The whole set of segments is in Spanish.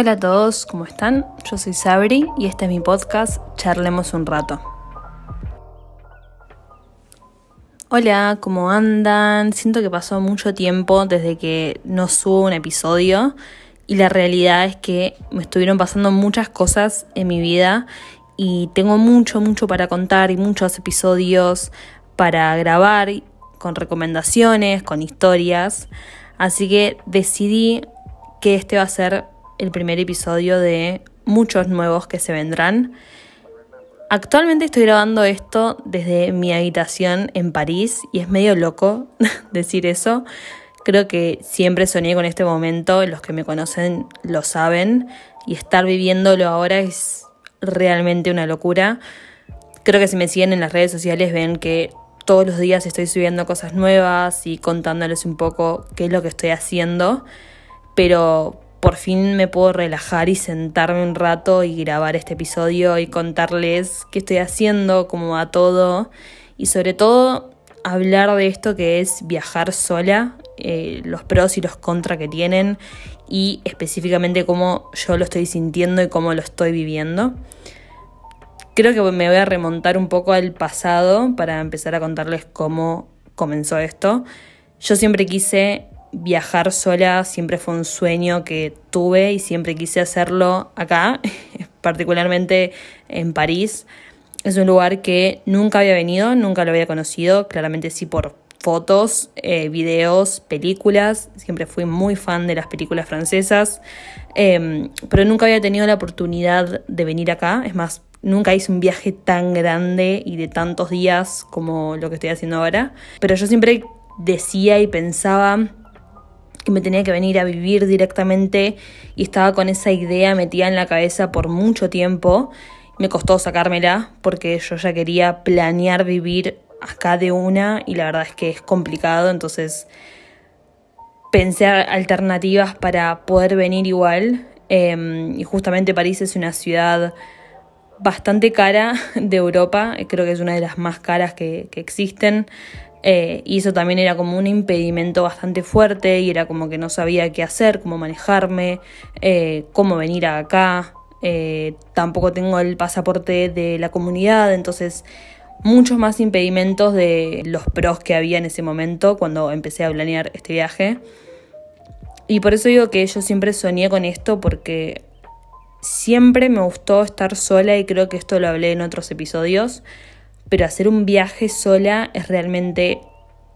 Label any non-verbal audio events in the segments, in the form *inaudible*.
Hola a todos, ¿cómo están? Yo soy Sabri y este es mi podcast Charlemos un rato. Hola, ¿cómo andan? Siento que pasó mucho tiempo desde que no subo un episodio y la realidad es que me estuvieron pasando muchas cosas en mi vida y tengo mucho, mucho para contar y muchos episodios para grabar con recomendaciones, con historias. Así que decidí que este va a ser el primer episodio de muchos nuevos que se vendrán. Actualmente estoy grabando esto desde mi habitación en París y es medio loco *laughs* decir eso. Creo que siempre soñé con este momento, los que me conocen lo saben, y estar viviéndolo ahora es realmente una locura. Creo que si me siguen en las redes sociales ven que todos los días estoy subiendo cosas nuevas y contándoles un poco qué es lo que estoy haciendo, pero por fin me puedo relajar y sentarme un rato y grabar este episodio y contarles qué estoy haciendo, cómo va todo y sobre todo hablar de esto que es viajar sola, eh, los pros y los contras que tienen y específicamente cómo yo lo estoy sintiendo y cómo lo estoy viviendo. Creo que me voy a remontar un poco al pasado para empezar a contarles cómo comenzó esto. Yo siempre quise viajar sola siempre fue un sueño que tuve y siempre quise hacerlo acá, *laughs* particularmente en París. Es un lugar que nunca había venido, nunca lo había conocido, claramente sí por fotos, eh, videos, películas. Siempre fui muy fan de las películas francesas, em, pero nunca había tenido la oportunidad de venir acá. Es más, nunca hice un viaje tan grande y de tantos días como lo que estoy haciendo ahora. Pero yo siempre decía y pensaba que me tenía que venir a vivir directamente y estaba con esa idea metida en la cabeza por mucho tiempo. Me costó sacármela porque yo ya quería planear vivir acá de una y la verdad es que es complicado, entonces pensé alternativas para poder venir igual em, y justamente París es una ciudad bastante cara de Europa, creo que es una de las más caras que, que existen. Eh, y eso también era como un impedimento bastante fuerte y era como que no sabía qué hacer, cómo manejarme, eh, cómo venir acá. Eh, tampoco tengo el pasaporte de la comunidad, entonces muchos más impedimentos de los pros que había en ese momento cuando empecé a planear este viaje. Y por eso digo que yo siempre soñé con esto porque siempre me gustó estar sola y creo que esto lo hablé en otros episodios pero hacer un viaje sola es realmente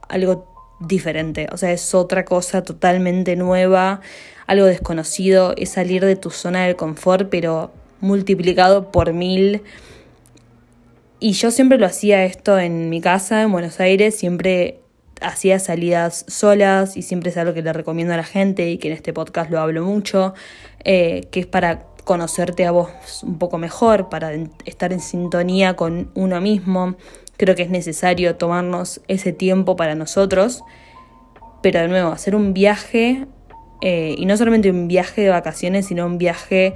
algo diferente, o sea, es otra cosa totalmente nueva, algo desconocido, es salir de tu zona de confort, pero multiplicado por mil. Y yo siempre lo hacía esto en mi casa, en Buenos Aires, siempre hacía salidas solas y siempre es algo que le recomiendo a la gente y que en este podcast lo hablo mucho, eh, que es para conocerte a vos un poco mejor, para estar en sintonía con uno mismo. Creo que es necesario tomarnos ese tiempo para nosotros. Pero de nuevo, hacer un viaje, eh, y no solamente un viaje de vacaciones, sino un viaje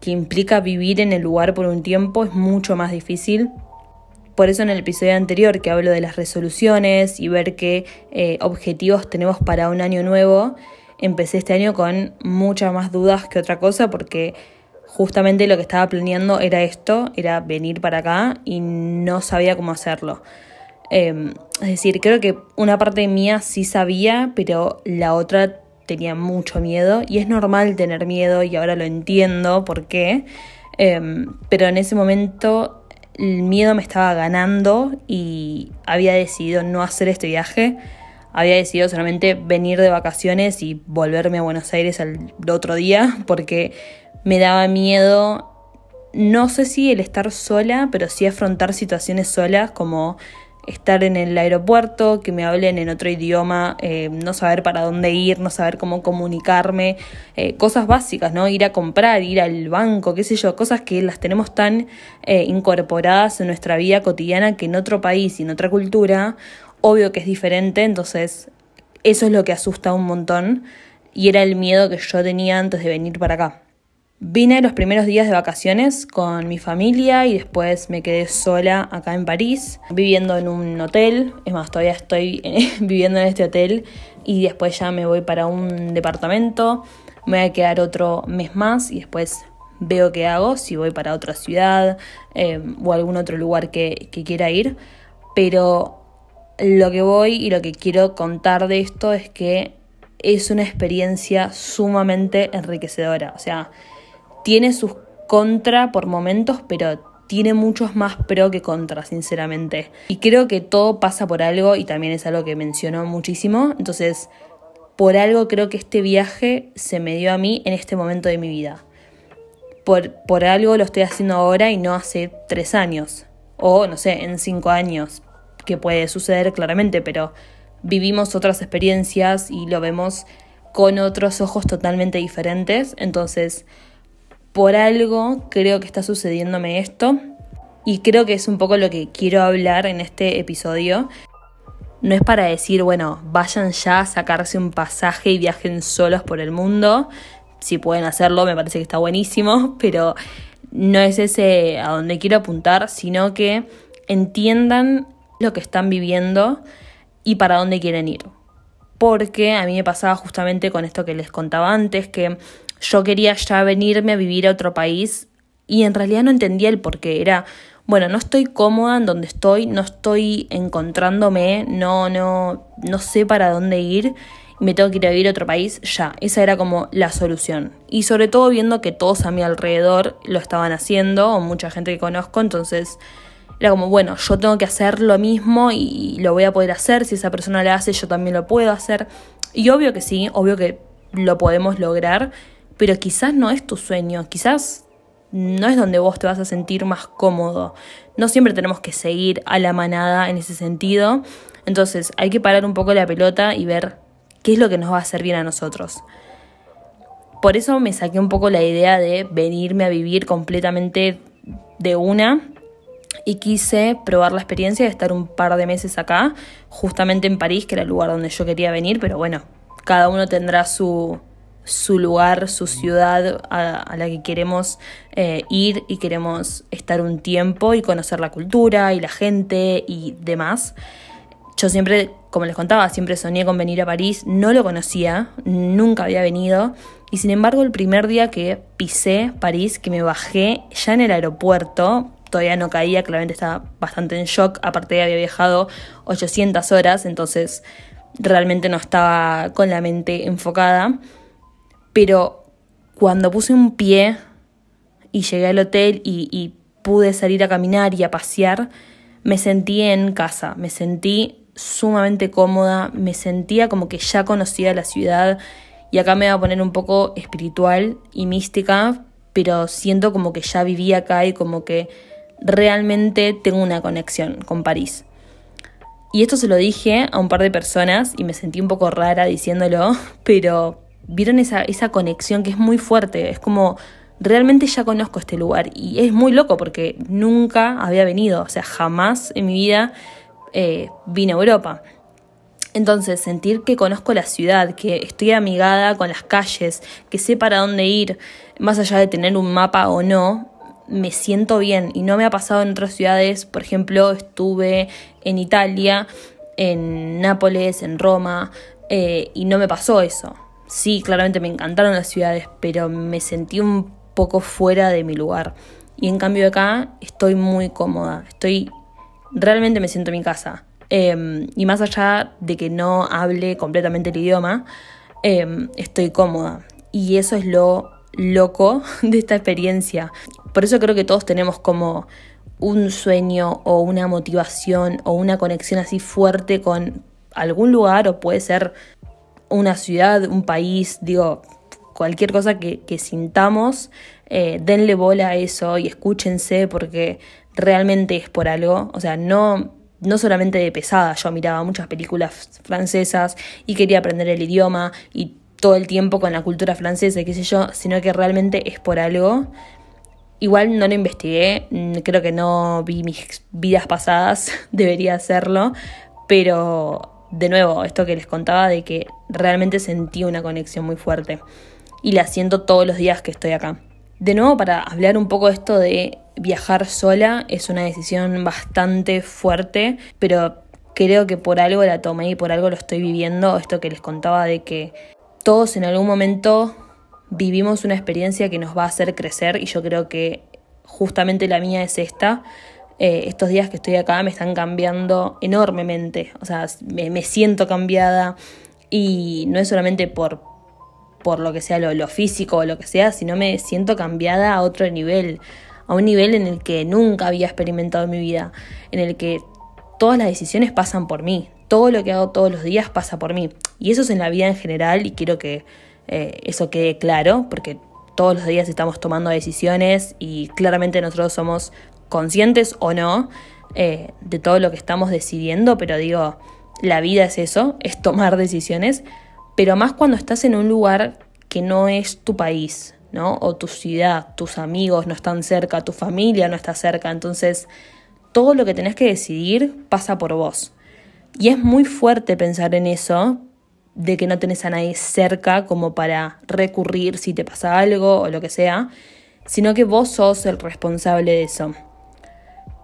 que implica vivir en el lugar por un tiempo, es mucho más difícil. Por eso en el episodio anterior que hablo de las resoluciones y ver qué eh, objetivos tenemos para un año nuevo, empecé este año con muchas más dudas que otra cosa porque justamente lo que estaba planeando era esto, era venir para acá y no sabía cómo hacerlo. Em, es decir, creo que una parte mía sí sabía, pero la otra tenía mucho miedo y es normal tener miedo y ahora lo entiendo por qué. Em, pero en ese momento el miedo me estaba ganando y había decidido no hacer este viaje había decidido solamente venir de vacaciones y volverme a Buenos Aires al otro día *laughs* porque me daba miedo, no sé si el estar sola, pero sí afrontar situaciones solas como estar en el aeropuerto, que me hablen en otro idioma, eh, no saber para dónde ir, no saber cómo comunicarme, eh, cosas básicas, ¿no? Ir a comprar, ir al banco, qué sé yo, cosas que las tenemos tan eh, incorporadas en nuestra vida cotidiana que en otro país y en otra cultura obvio que es diferente, entonces eso es lo que asusta un montón y era el miedo que yo tenía antes de venir para acá. Vine los primeros días de vacaciones con mi familia y después me quedé sola acá en París, viviendo en un hotel. Es más, todavía estoy *laughs* viviendo en este hotel y después ya me voy para un departamento. me voy a quedar otro mes más y después veo qué hago, si voy para otra ciudad eh, o algún otro lugar que, que quiera ir. Pero lo que voy y lo que quiero contar de esto es que es una experiencia sumamente enriquecedora. O sea, tiene sus contra por momentos, pero tiene muchos más pro que contra, sinceramente. Y creo que todo pasa por algo y también es algo que mencionó muchísimo. Entonces, por algo creo que este viaje se me dio a mí en este momento de mi vida. Por, por algo lo estoy haciendo ahora y no hace tres años. O, no sé, en cinco años, que puede suceder claramente, pero vivimos otras experiencias y lo vemos con otros ojos totalmente diferentes. Entonces, por algo creo que está sucediéndome esto y creo que es un poco lo que quiero hablar en este episodio. No es para decir, bueno, vayan ya a sacarse un pasaje y viajen solos por el mundo. Si pueden hacerlo, me parece que está buenísimo, *laughs* pero no es ese a donde quiero apuntar, sino que entiendan lo que están viviendo y para dónde quieren ir. Porque a mí me pasaba justamente con esto que les contaba antes, que yo quería ya venirme a vivir a otro país y en realidad no entendía el por qué. Era, bueno, no estoy cómoda en donde estoy, no estoy encontrándome, no, no, no sé para dónde ir me tengo que ir a vivir a otro país ya. Esa era como la solución. Y sobre todo viendo que todos a mi alrededor lo estaban haciendo, o mucha gente que conozco, entonces era como, bueno, yo tengo que hacer lo mismo y lo voy a poder hacer, si esa persona lo hace, yo también lo puedo hacer. Y obvio que sí, obvio que lo podemos lograr, pero quizás no es tu sueño, quizás no es donde vos te vas a sentir más cómodo. No siempre tenemos que seguir a la manada en ese sentido. Entonces hay que parar un poco la pelota y ver qué es lo que nos va a hacer bien a nosotros. Por eso me saqué un poco la idea de venirme a vivir completamente de una y quise probar la experiencia de estar un par de meses acá, justamente en París, que era el lugar donde yo quería venir, pero bueno, cada uno tendrá su, su lugar, su ciudad a, la que queremos eh, ir y queremos estar un tiempo y conocer la cultura y la gente y demás. Yo siempre, como les contaba, siempre soñé con venir a París, no lo conocía, nunca había venido y sin embargo el primer día que pisé París, que me bajé ya en el aeropuerto, todavía no caía, claramente estaba bastante en shock, aparte había viajado 800 horas, entonces realmente no estaba con la mente enfocada. Pero cuando puse un pie y llegué al hotel y, pude salir a caminar y a pasear, me sentí en casa, me sentí sumamente cómoda, me sentía como que ya conocía la ciudad. Y acá me voy a poner un poco espiritual y mística, pero siento como que ya vivía acá y como que realmente tengo una conexión con París. Y esto se lo dije a un par de personas y me sentí un poco rara diciéndolo, *laughs* pero vieron esa, esa conexión que es muy fuerte, es como realmente ya conozco este lugar y es muy loco porque nunca había venido, o sea, jamás en mi vida eh, vine a Europa. Entonces, sentir que conozco la ciudad, que estoy amigada con las calles, que sé para dónde ir, más allá de tener un mapa o no, me siento bien y no me ha pasado en otras ciudades. Por ejemplo, estuve en Italia, en Nápoles, en Roma, eh, y no me pasó eso sí, claramente me encantaron las ciudades, pero me sentí un poco fuera de mi lugar. Y en cambio acá estoy muy cómoda, estoy, realmente me siento en mi casa. Em, y más allá de que no hable completamente el idioma, em, estoy cómoda. Y eso es lo loco de esta experiencia. Por eso creo que todos tenemos como un sueño o una motivación o una conexión así fuerte con algún lugar o puede ser una ciudad, un país, digo, cualquier cosa que, sintamos, eh, denle bola a eso y escúchense porque realmente es por algo. O sea, no, no solamente de pesada, yo miraba muchas películas francesas y quería aprender el idioma y todo el tiempo con la cultura francesa, qué sé yo, sino que realmente es por algo. Igual no lo investigué, mm, creo que no vi mis vidas pasadas, *laughs* debería hacerlo, pero de nuevo, esto que les contaba de que realmente sentí una conexión muy fuerte y la siento todos los días que estoy acá. De nuevo, para hablar un poco de esto de viajar sola, es una decisión bastante fuerte, pero creo que por algo la tomé y por algo lo estoy viviendo. Esto que les contaba de que todos en algún momento vivimos una experiencia que nos va a hacer crecer y yo creo que justamente la mía es esta. Eh, estos días que estoy acá me están cambiando enormemente, o sea, me, siento cambiada y no es solamente por, por lo que sea lo, lo físico o lo que sea, sino me siento cambiada a otro nivel, a un nivel en el que nunca había experimentado en mi vida, en el que todas las decisiones pasan por mí, todo lo que hago todos los días pasa por mí. Y eso es en la vida en general y quiero que eh, eso quede claro, porque todos los días estamos tomando decisiones y claramente nosotros somos conscientes o no eh, de todo lo que estamos decidiendo, pero digo, la vida es eso, *laughs* es tomar decisiones, pero más cuando estás en un lugar que no es tu país, ¿no? O tu ciudad, tus amigos no están cerca, tu familia no está cerca, entonces todo lo que tenés que decidir pasa por vos. Y es muy fuerte pensar en eso, de que no tenés a nadie cerca como para recurrir si te pasa algo o lo que sea, sino que vos sos el responsable de eso.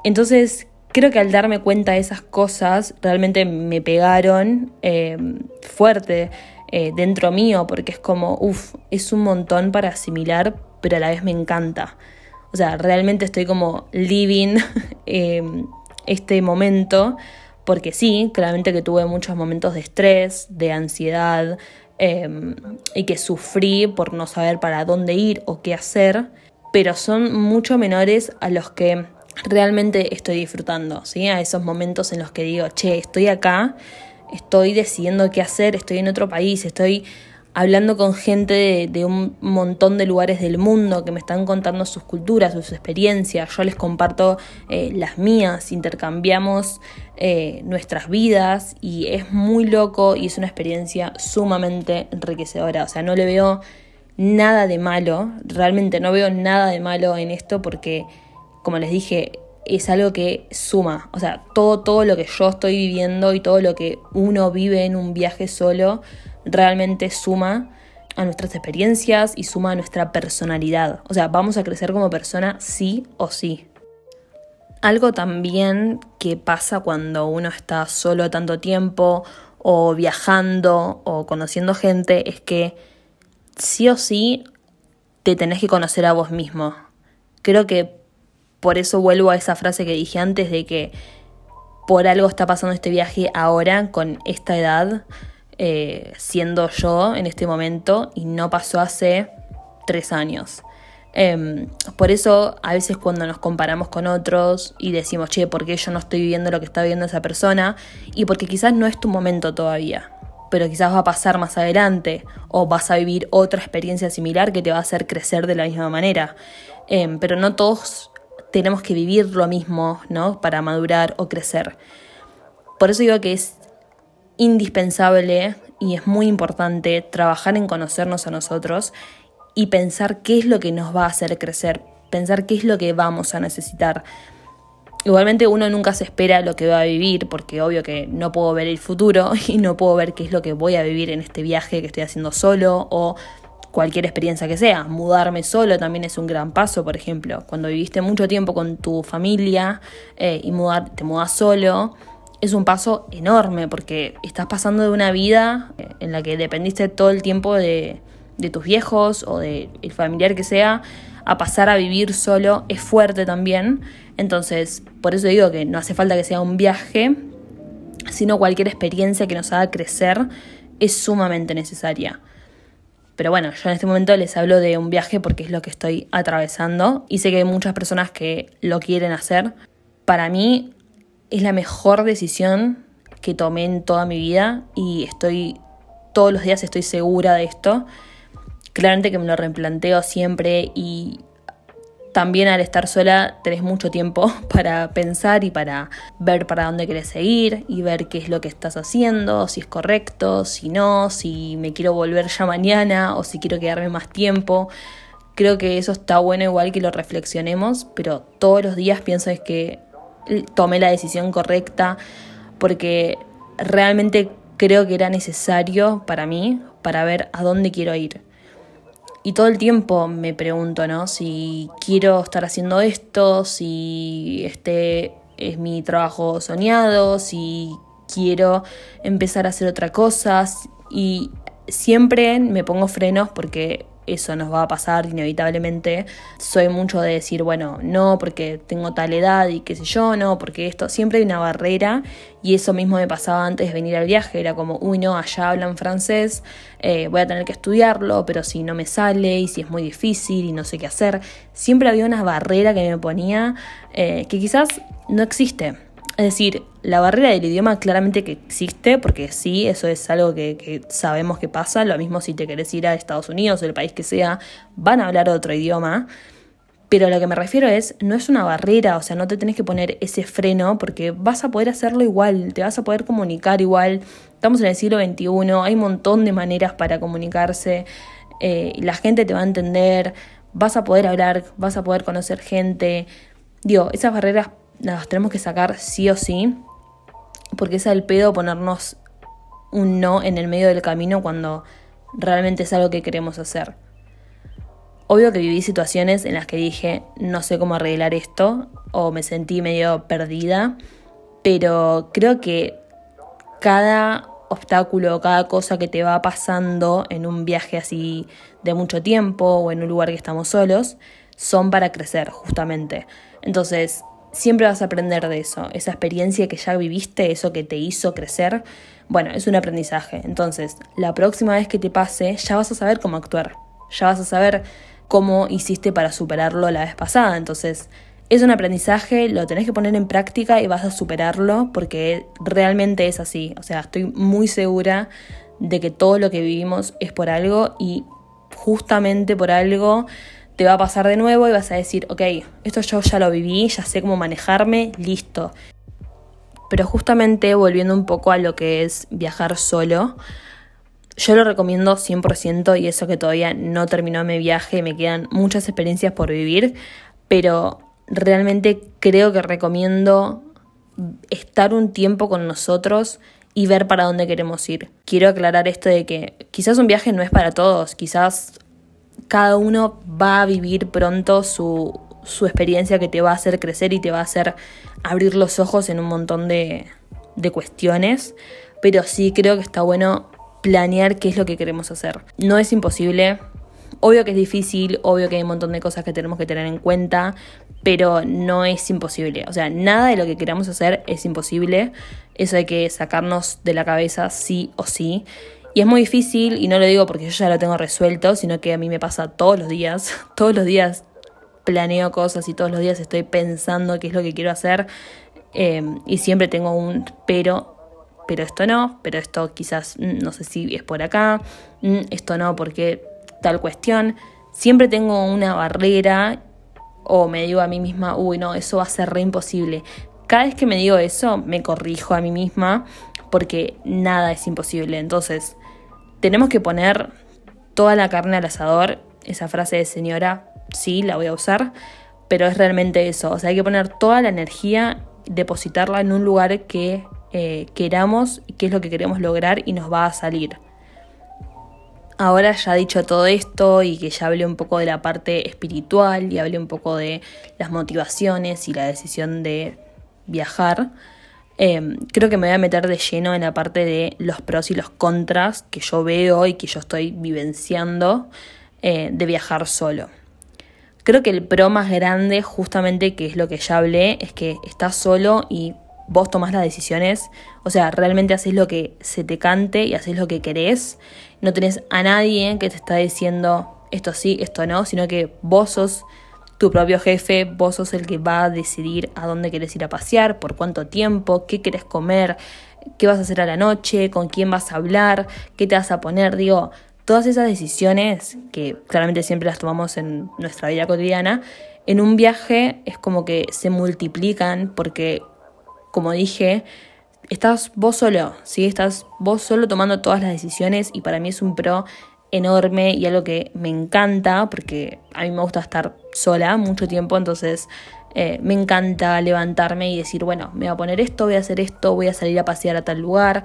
Entonces, creo que al darme cuenta de esas cosas, realmente me pegaron eh, fuerte eh, dentro mío, porque es como, uff, es un montón para asimilar, pero a la vez me encanta. O sea, realmente estoy como living *laughs* eh, este momento porque sí, claramente que tuve muchos momentos de estrés, de ansiedad em, y que sufrí por no saber para dónde ir o qué hacer, pero son mucho menores a los que realmente estoy disfrutando, ¿sí? A esos momentos en los que digo, che, estoy acá, estoy decidiendo qué hacer, estoy en otro país, estoy hablando con gente de, un montón de lugares del mundo que me están contando sus culturas, sus experiencias, yo les comparto eh, las mías, intercambiamos eh, nuestras vidas y es muy loco y es una experiencia sumamente enriquecedora, o sea, no le veo nada de malo, realmente no veo nada de malo en esto porque, como les dije, es algo que suma, o sea, todo, todo lo que yo estoy viviendo y todo lo que uno vive en un viaje solo, realmente suma a nuestras experiencias y suma a nuestra personalidad. O sea, vamos a crecer como persona sí o sí. Algo también que pasa cuando uno está solo tanto tiempo o viajando o conociendo gente es que sí o sí te tenés que conocer a vos mismo. Creo que por eso vuelvo a esa frase que dije antes de que por algo está pasando este viaje ahora con esta edad eh, siendo yo en este momento y no pasó hace tres años. Em, por eso a veces cuando nos comparamos con otros y decimos, che, ¿por qué yo no estoy viviendo lo que está viviendo esa persona? Y porque quizás no es tu momento todavía, pero quizás va a pasar más adelante o vas a vivir otra experiencia similar que te va a hacer crecer de la misma manera. Em, pero no todos tenemos que vivir lo mismo, ¿no? Para madurar o crecer. Por eso digo que es indispensable y es muy importante trabajar en conocernos a nosotros y pensar qué es lo que nos va a hacer crecer, pensar qué es lo que vamos a necesitar. Igualmente uno nunca se espera lo que va a vivir, porque obvio que no puedo ver el futuro *laughs* y no puedo ver qué es lo que voy a vivir en este viaje que estoy haciendo solo o cualquier experiencia que sea. Mudarme solo también es un gran paso, por ejemplo. Cuando viviste mucho tiempo con tu familia eh, y mudar, te mudas solo, es un paso enorme porque estás pasando de una vida eh, en la que dependiste todo el tiempo de, tus viejos o del familiar que sea a pasar a vivir solo es fuerte también. Entonces, por eso digo que no hace falta que sea un viaje, sino cualquier experiencia que nos haga crecer es sumamente necesaria. Pero bueno, yo en este momento les hablo de un viaje porque es lo que estoy atravesando y sé que hay muchas personas que lo quieren hacer. Para mí es la mejor decisión que tomé en toda mi vida y estoy todos los días estoy segura de esto. Claramente que me lo replanteo siempre y también al estar sola tenés mucho tiempo *laughs* para pensar y para ver para dónde querés seguir y ver qué es lo que estás haciendo, si es correcto, si no, si me quiero volver ya mañana o si quiero quedarme más tiempo. Creo que eso está bueno igual que lo reflexionemos, pero todos los días pienso es que tomé la decisión correcta, porque realmente creo que era necesario para mí, para ver a dónde quiero ir. Y todo el tiempo me pregunto, ¿no? Si quiero estar haciendo esto, si este es mi trabajo soñado, si quiero empezar a hacer otra cosa. Y siempre me pongo frenos porque eso nos va a pasar inevitablemente. Soy mucho de decir, bueno, no porque tengo tal edad y qué sé yo, no, porque esto, siempre hay una barrera y eso mismo me pasaba antes de venir al viaje, era como, uy, no, allá hablan francés, eh, voy a tener que estudiarlo, pero si no me sale y si es muy difícil y no sé qué hacer, siempre había una barrera que me ponía eh, que quizás no existe. Es decir, la barrera del idioma claramente que existe, porque sí, eso es algo que, sabemos que pasa. Lo mismo si te querés ir a Estados Unidos o el país que sea, van a hablar otro idioma. Pero a lo que me refiero es, no es una barrera, o sea, no te tenés que poner ese freno porque vas a poder hacerlo igual, te vas a poder comunicar igual. Estamos en el siglo XXI, hay un montón de maneras para comunicarse, eh, la gente te va a entender, vas a poder hablar, vas a poder conocer gente. Digo, esas barreras las tenemos que sacar sí o sí, porque es al pedo ponernos un no en el medio del camino cuando realmente es algo que queremos hacer. Obvio que viví situaciones en las que dije, no sé cómo arreglar esto, o me sentí medio perdida, pero creo que cada obstáculo, cada cosa que te va pasando en un viaje así de mucho tiempo o en un lugar que estamos solos, son para crecer, justamente. Entonces, siempre vas a aprender de eso. Esa experiencia que ya viviste, eso que te hizo crecer, bueno, es un aprendizaje. Entonces, la próxima vez que te pase, ya vas a saber cómo actuar. Ya vas a saber cómo hiciste para superarlo la vez pasada. Entonces, es un aprendizaje, lo tenés que poner en práctica y vas a superarlo porque realmente es así. O sea, estoy muy segura de que todo lo que vivimos es por algo y justamente por algo te va a pasar de nuevo y vas a decir, ok, esto yo ya lo viví, ya sé cómo manejarme, listo. Pero justamente volviendo un poco a lo que es viajar solo, yo lo recomiendo 100% y eso que todavía no terminó mi viaje, me quedan muchas experiencias por vivir, pero realmente creo que recomiendo estar un tiempo con nosotros y ver para dónde queremos ir. Quiero aclarar esto de que quizás un viaje no es para todos, quizás cada uno va a vivir pronto su, su experiencia que te va a hacer crecer y te va a hacer abrir los ojos en un montón de, de cuestiones, pero sí creo que está bueno planear qué es lo que queremos hacer. No es imposible, obvio que es difícil, obvio que hay un montón de cosas que tenemos que tener en cuenta, pero no es imposible. O sea, nada de lo que queramos hacer es imposible. Eso hay que sacarnos de la cabeza sí o sí. Y es muy difícil, y no lo digo porque yo ya lo tengo resuelto, sino que a mí me pasa todos los días. *laughs* Todos los días planeo cosas y todos los días estoy pensando qué es lo que quiero hacer. Em, y siempre tengo un pero, pero esto no, pero esto quizás mm, no sé si es por acá, mm, esto no porque tal cuestión. Siempre tengo una barrera o me digo a mí misma, uy, no, eso va a ser re imposible. Cada vez que me digo eso, me corrijo a mí misma porque nada es imposible. Entonces, tenemos que poner toda la carne al asador. Esa frase de señora, sí, la voy a usar, pero es realmente eso. O sea, hay que poner toda la energía, depositarla en un lugar que eh, queramos y que es lo que queremos lograr y nos va a salir. Ahora ya dicho todo esto y que ya hablé un poco de la parte espiritual y hablé un poco de las motivaciones y la decisión de viajar, Em, creo que me voy a meter de lleno en la parte de los pros y los contras que yo veo y que yo estoy vivenciando eh, de viajar solo. Creo que el pro más grande, justamente que es lo que ya hablé, es que estás solo y vos tomás las decisiones, o sea, realmente haces lo que se te cante y haces lo que querés. No tenés a nadie que te está diciendo esto sí, esto no, sino que vos sos tu propio jefe, vos sos el que va a decidir a dónde querés ir a pasear, por cuánto tiempo, qué querés comer, qué vas a hacer a la noche, con quién vas a hablar, qué te vas a poner, digo, todas esas decisiones que claramente siempre las tomamos en nuestra vida cotidiana, en un viaje es como que se multiplican porque, como dije, estás vos solo, ¿sí? Estás vos solo tomando todas las decisiones y para mí es un pro enorme y algo que me encanta porque a mí me gusta estar sola mucho tiempo, entonces eh, me encanta levantarme y decir, bueno, me voy a poner esto, voy a hacer esto, voy a salir a pasear a tal lugar.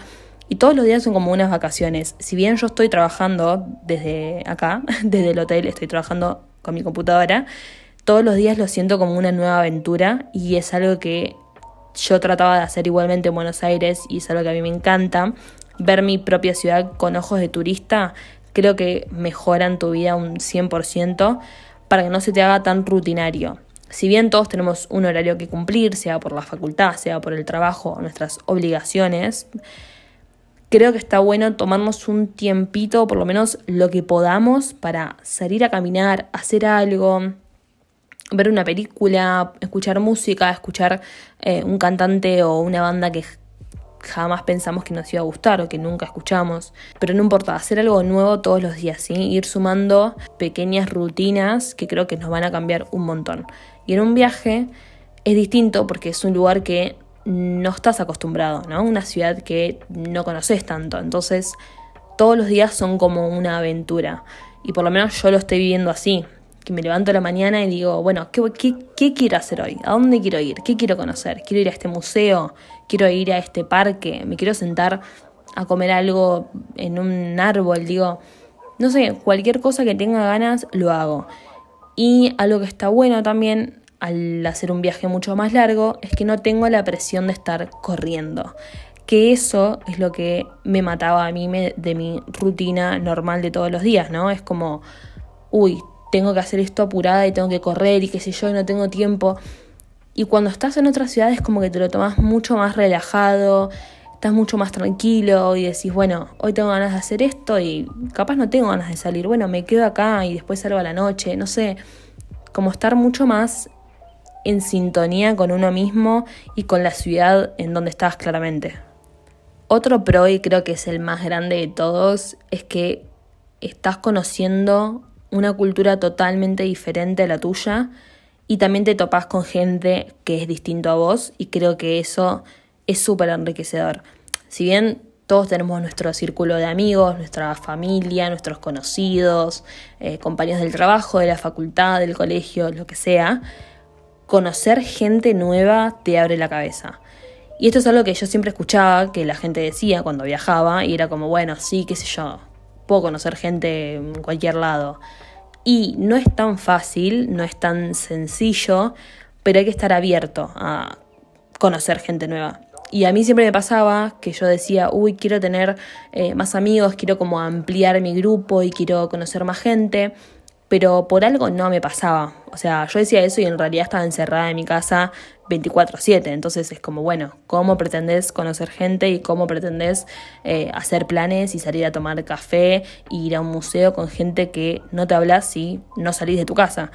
Y todos los días son como unas vacaciones. Si bien yo estoy trabajando desde acá, *laughs* desde el hotel, estoy trabajando con mi computadora, todos los días lo siento como una nueva aventura y es algo que yo trataba de hacer igualmente en Buenos Aires y es algo que a mí me encanta. Ver mi propia ciudad con ojos de turista creo que mejoran tu vida un 100% para que no se te haga tan rutinario. Si bien todos tenemos un horario que cumplir, sea por la facultad, sea por el trabajo nuestras obligaciones, creo que está bueno tomarnos un tiempito, por lo menos lo que podamos, para salir a caminar, hacer algo, ver una película, escuchar música, escuchar eh, un cantante o una banda que jamás pensamos que nos iba a gustar o que nunca escuchamos. Pero no importa, hacer algo nuevo todos los días. Ir sumando pequeñas rutinas que creo que nos van a cambiar un montón. Y en un viaje es distinto porque es un lugar que no estás acostumbrado, ¿no? Una ciudad que no conoces tanto. Entonces, todos los días son como una aventura. Y por lo menos yo lo estoy viviendo así que me levanto la mañana y digo, bueno, ¿qué, ¿qué, quiero hacer hoy? ¿A dónde quiero ir? ¿Qué quiero conocer? ¿Quiero ir a este museo? ¿Quiero ir a este parque? ¿Me quiero sentar a comer algo en un árbol? Digo, no sé, cualquier cosa que tenga ganas, lo hago. Y algo que está bueno también al hacer un viaje mucho más largo es que no tengo la presión de estar corriendo. Que eso es lo que me mataba a mí de mi rutina normal de todos los días, ¿no? Es como, uy, tengo que hacer esto apurada y tengo que correr y qué sé yo, y no tengo tiempo. Y cuando estás en otra ciudad es como que te lo tomas mucho más relajado, estás mucho más tranquilo y decís, bueno, hoy tengo ganas de hacer esto y capaz no tengo ganas de salir, bueno, me quedo acá y después salgo a la noche, no sé, como estar mucho más en sintonía con uno mismo y con la ciudad en donde estás claramente. Otro pro y creo que es el más grande de todos es que estás conociendo una cultura totalmente diferente a la tuya y también te topas con gente que es distinto a vos y creo que eso es súper enriquecedor. Si bien todos tenemos nuestro círculo de amigos, nuestra familia, nuestros conocidos, eh, compañeros del trabajo, de la facultad, del colegio, lo que sea, conocer gente nueva te abre la cabeza. Y esto es algo que yo siempre escuchaba, que la gente decía cuando viajaba, y era como, bueno, sí, qué sé yo, puedo conocer gente en cualquier lado. Y no es tan fácil, no es tan sencillo, pero hay que estar abierto a conocer gente nueva. Y a mí siempre me pasaba que yo decía, uy, quiero tener eh, más amigos, quiero como ampliar mi grupo y quiero conocer más gente pero por algo no me pasaba. O sea, yo decía eso y en realidad estaba encerrada en mi casa 24/7. Entonces es como, bueno, ¿cómo pretendes conocer gente y cómo pretendes eh, hacer planes y salir a tomar café e ir a un museo con gente que no te hablas si no salís de tu casa?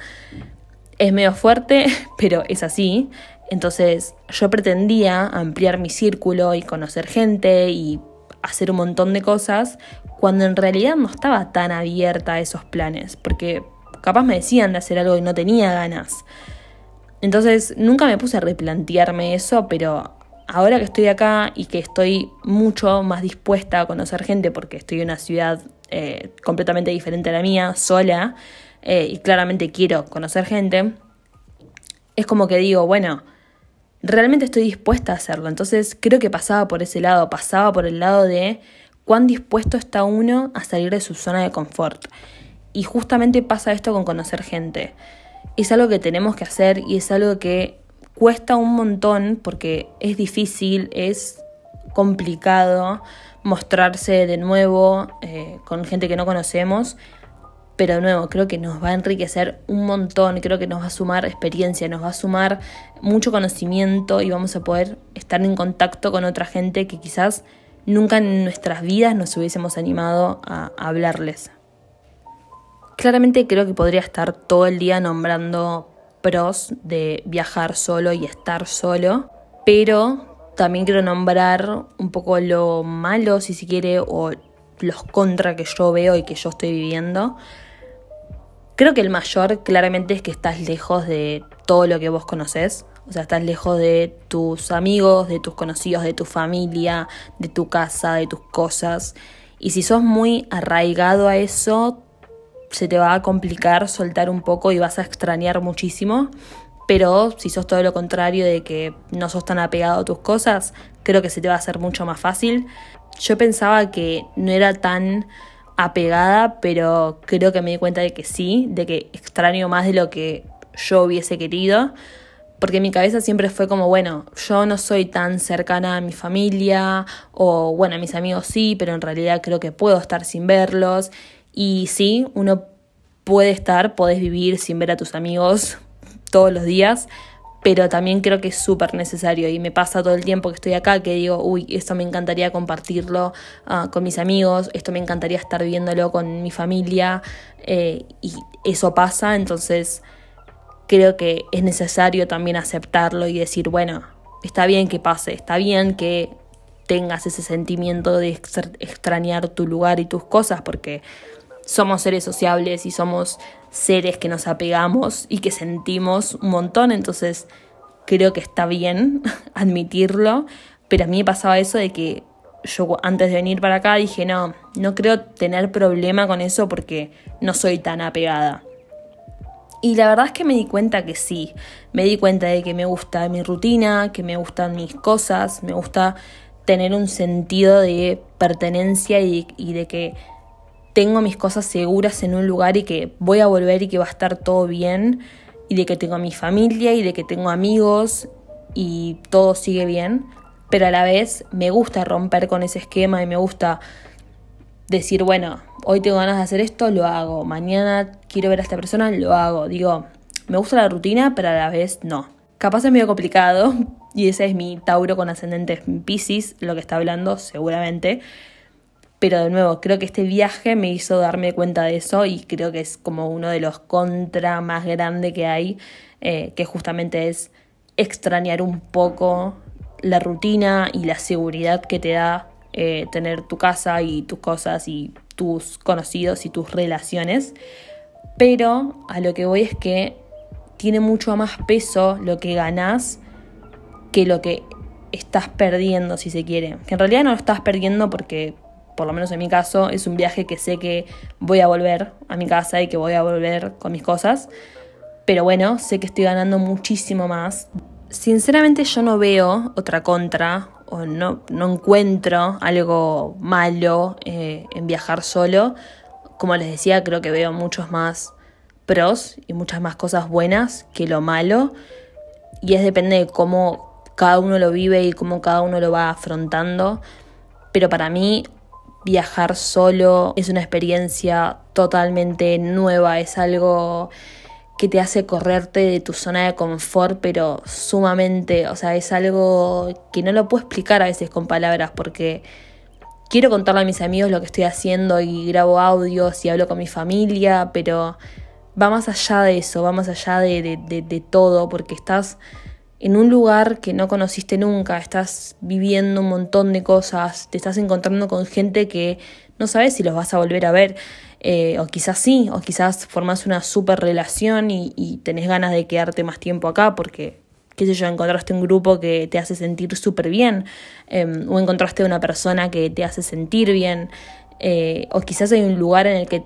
Es medio fuerte, *laughs* pero es así. Entonces yo pretendía ampliar mi círculo y conocer gente y hacer un montón de cosas cuando en realidad no estaba tan abierta a esos planes, porque capaz me decían de hacer algo y no tenía ganas. Entonces nunca me puse a replantearme eso, pero ahora que estoy acá y que estoy mucho más dispuesta a conocer gente porque estoy en una ciudad eh, completamente diferente a la mía, sola, eh, y claramente quiero conocer gente, es como que digo, bueno, realmente estoy dispuesta a hacerlo. Entonces creo que pasaba por ese lado, pasaba por el lado de cuán dispuesto está uno a salir de su zona de confort. Y justamente pasa esto con conocer gente. Es algo que tenemos que hacer y es algo que cuesta un montón porque es difícil, es complicado mostrarse de nuevo eh, con gente que no conocemos. Pero de nuevo, creo que nos va a enriquecer un montón, creo que nos va a sumar experiencia, nos va a sumar mucho conocimiento y vamos a poder estar en contacto con otra gente que quizás nunca en nuestras vidas nos hubiésemos animado a, hablarles. Claramente creo que podría estar todo el día nombrando pros de viajar solo y estar solo, pero también quiero nombrar un poco lo malo, si se quiere, o los contra que yo veo y que yo estoy viviendo. Creo que el mayor claramente es que estás lejos de todo lo que vos conoces. O sea, estás lejos de tus amigos, de tus conocidos, de tu familia, de tu casa, de tus cosas. Y si sos muy arraigado a eso, se te va a complicar soltar un poco y vas a extrañar muchísimo. Pero si sos todo lo contrario de que no sos tan apegado a tus cosas, creo que se te va a hacer mucho más fácil. Yo pensaba que no era tan apegada, pero creo que me di cuenta de que sí, de que extraño más de lo que yo hubiese querido porque mi cabeza siempre fue como, bueno, yo no soy tan cercana a mi familia, o bueno, a mis amigos sí, pero en realidad creo que puedo estar sin verlos. Y sí, uno puede estar, podés vivir sin ver a tus amigos todos los días, pero también creo que es súper necesario. Y me pasa todo el tiempo que estoy acá que digo, uy, esto me encantaría compartirlo ah, con mis amigos, esto me encantaría estar viéndolo con mi familia eh, y eso pasa, entonces creo que es necesario también aceptarlo y decir, bueno, está bien que pase, está bien que tengas ese sentimiento de extrañar tu lugar y tus cosas, porque somos seres sociables y somos seres que nos apegamos y que sentimos un montón, entonces creo que está bien *laughs* admitirlo, pero a mí me pasaba eso de que yo antes de venir para acá dije, no, no creo tener problema con eso porque no soy tan apegada. Y la verdad es que me di cuenta que sí, me di cuenta de que me gusta mi rutina, que me gustan mis cosas, me gusta tener un sentido de pertenencia y, de que tengo mis cosas seguras en un lugar y que voy a volver y que va a estar todo bien y de que tengo mi familia y de que tengo amigos y todo sigue bien, pero a la vez me gusta romper con ese esquema y me gusta decir, bueno, hoy tengo ganas de hacer esto, lo hago. Mañana quiero ver a esta persona, lo hago. Digo, me gusta la rutina, pero a la vez no. Capaz es medio complicado, *laughs* y ese es mi Tauro con ascendentes Pisces, lo que está hablando seguramente. Pero de nuevo, creo que este viaje me hizo darme cuenta de eso y creo que es como uno de los contra más grandes que hay, eh, que justamente es extrañar un poco la rutina y la seguridad que te da eh, tener tu casa y tus cosas y tus conocidos y tus relaciones. Pero a lo que voy es que tiene mucho más peso lo que ganas que lo que estás perdiendo, si se quiere. Que en realidad no lo estás perdiendo porque, por lo menos en mi caso, es un viaje que sé que voy a volver a mi casa y que voy a volver con mis cosas. Pero bueno, sé que estoy ganando muchísimo más. Sinceramente yo no veo otra contra o no, no encuentro algo malo eh, en viajar solo. Como les decía, creo que veo muchos más pros y muchas más cosas buenas que lo malo. Y es depende de cómo cada uno lo vive y cómo cada uno lo va afrontando. Pero para mí viajar solo es una experiencia totalmente nueva, es algo que te hace correrte de tu zona de confort, pero sumamente, o sea, es algo que no lo puedo explicar a veces con palabras, porque quiero contarle a mis amigos lo que estoy haciendo y grabo audios y hablo con mi familia, pero va más allá de eso, va más allá de, de, de, todo, porque estás en un lugar que no conociste nunca, estás viviendo un montón de cosas, te estás encontrando con gente que no sabes si los vas a volver a ver. Eh, o quizás sí, o quizás formas una super relación y, tenés ganas de quedarte más tiempo acá porque, qué sé yo, encontraste un grupo que te hace sentir súper bien, em, o encontraste una persona que te hace sentir bien, eh, o quizás hay un lugar en el que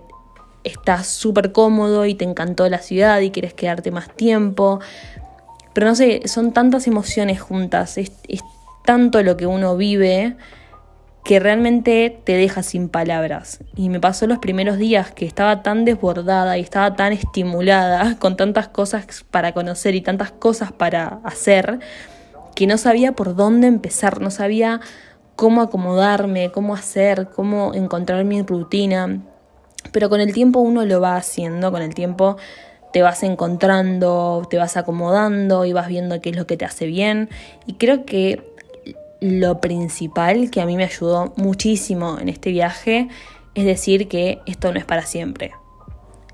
estás súper cómodo y te encantó la ciudad y quieres quedarte más tiempo. Pero no sé, son tantas emociones juntas, es tanto lo que uno vive que realmente te deja sin palabras. Y me pasó los primeros días que estaba tan desbordada y estaba tan estimulada *laughs* con tantas cosas para conocer y tantas cosas para hacer, que no sabía por dónde empezar, no sabía cómo acomodarme, cómo hacer, cómo encontrar mi rutina. Pero con el tiempo uno lo va haciendo, con el tiempo te vas encontrando, te vas acomodando y vas viendo qué es lo que te hace bien. Y creo que lo principal que a mí me ayudó muchísimo en este viaje es decir que esto no es para siempre.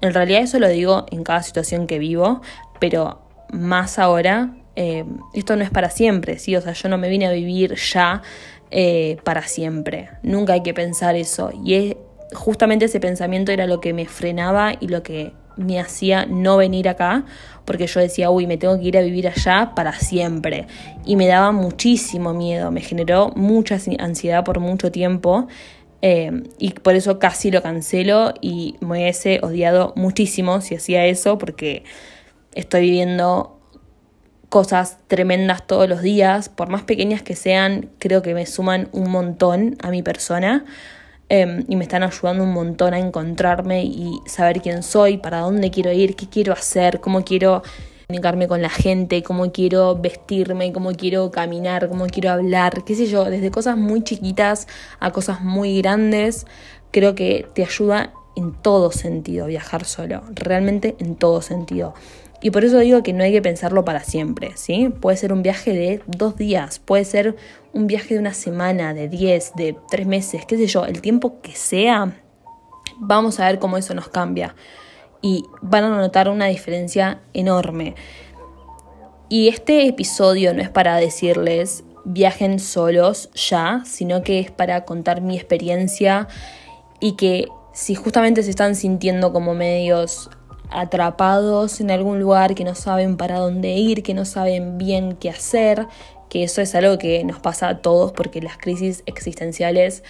En realidad eso lo digo en cada situación que vivo, pero más ahora, eh, esto no es para siempre, ¿sí? O sea, yo no me vine a vivir ya eh, para siempre. Nunca hay que pensar eso. Y es, justamente ese pensamiento era lo que me frenaba y lo que me hacía no venir acá, porque yo decía, uy, me tengo que ir a vivir allá para siempre. Y me daba muchísimo miedo, me generó mucha ansiedad por mucho tiempo. Eh, y por eso casi lo cancelo y me hubiese odiado muchísimo si hacía eso, porque estoy viviendo cosas tremendas todos los días, por más pequeñas que sean, creo que me suman un montón a mi persona. Em, y me están ayudando un montón a encontrarme y saber quién soy, para dónde quiero ir, qué quiero hacer, cómo quiero comunicarme con la gente, cómo quiero vestirme, cómo quiero caminar, cómo quiero hablar, qué sé yo, desde cosas muy chiquitas a cosas muy grandes, creo que te ayuda en todo sentido viajar solo, realmente en todo sentido. Y por eso digo que no hay que pensarlo para siempre, ¿sí? Puede ser un viaje de dos días, puede ser un viaje de una semana, de diez, de tres meses, qué sé yo, el tiempo que sea, vamos a ver cómo eso nos cambia. Y van a notar una diferencia enorme. Y este episodio no es para decirles viajen solos ya, sino que es para contar mi experiencia y que si justamente se están sintiendo como medios atrapados en algún lugar, que no saben para dónde ir, que no saben bien qué hacer, que eso es algo que nos pasa a todos porque las crisis existenciales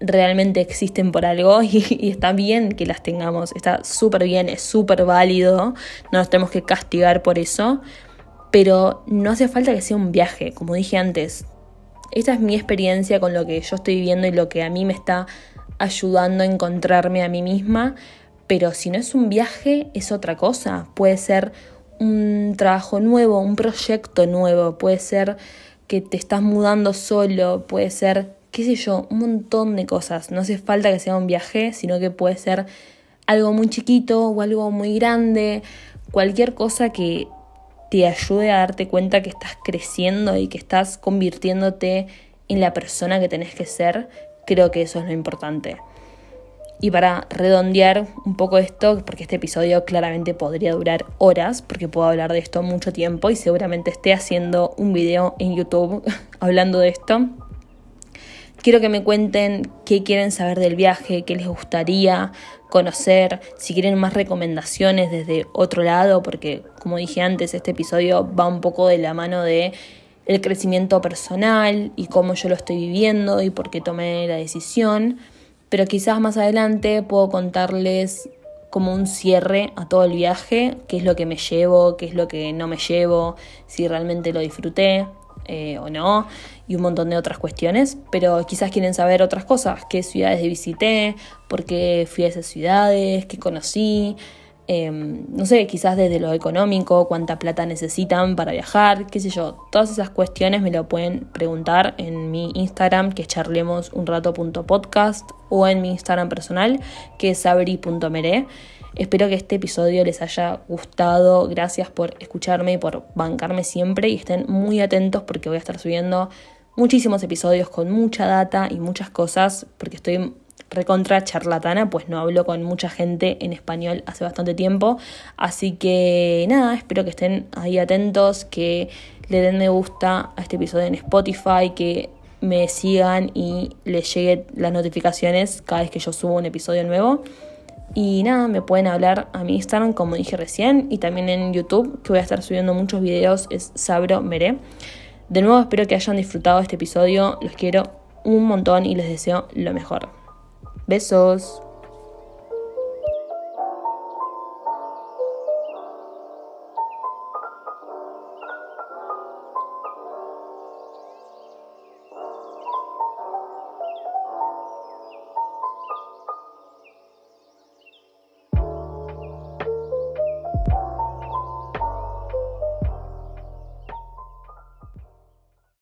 realmente existen por algo *laughs* y, está bien que las tengamos, está súper bien, es súper válido, no nos tenemos que castigar por eso, pero no hace falta que sea un viaje, como dije antes. Esta es mi experiencia con lo que yo estoy viviendo y lo que a mí me está ayudando a encontrarme a mí misma, pero si no es un viaje es otra cosa, puede ser un trabajo nuevo, un proyecto nuevo, puede ser que te estás mudando solo, puede ser, qué sé yo, un montón de cosas. No hace falta que sea un viaje, sino que puede ser algo muy chiquito o algo muy grande, cualquier cosa que te ayude a darte cuenta que estás creciendo y que estás convirtiéndote en la persona que tenés que ser, creo que eso es lo importante. Y para redondear un poco esto, porque este episodio claramente podría durar horas, porque puedo hablar de esto mucho tiempo y seguramente esté haciendo un video en YouTube *laughs* hablando de esto. Quiero que me cuenten qué quieren saber del viaje, qué les gustaría conocer, si quieren más recomendaciones desde otro lado, porque como dije antes, este episodio va un poco de la mano de el crecimiento personal y cómo yo lo estoy viviendo y por qué tomé la decisión, pero quizás más adelante puedo contarles como un cierre a todo el viaje, qué es lo que me llevo, qué es lo que no me llevo, si realmente lo disfruté eh, o no, y un montón de otras cuestiones, pero quizás quieren saber otras cosas, qué ciudades visité, por qué fui a esas ciudades, qué conocí, em, no sé, quizás desde lo económico, cuánta plata necesitan para viajar, qué sé yo, todas esas cuestiones me lo pueden preguntar en mi Instagram, que es charlemosunrato.podcast, o en mi Instagram personal, que es sabri.mere. Espero que este episodio les haya gustado. Gracias por escucharme y por bancarme siempre. Y estén muy atentos porque voy a estar subiendo muchísimos episodios con mucha data y muchas cosas. Porque estoy recontra charlatana, pues no hablo con mucha gente en español hace bastante tiempo. Así que nada, espero que estén ahí atentos, que le den me gusta a este episodio en Spotify, que me sigan y les lleguen las notificaciones cada vez que yo subo un episodio nuevo. Y nada, me pueden hablar a mi Instagram, como dije recién, y también en YouTube, que voy a estar subiendo muchos videos, es Sabro Meré. De nuevo, espero que hayan disfrutado este episodio. Los quiero un montón y les deseo lo mejor. Besos.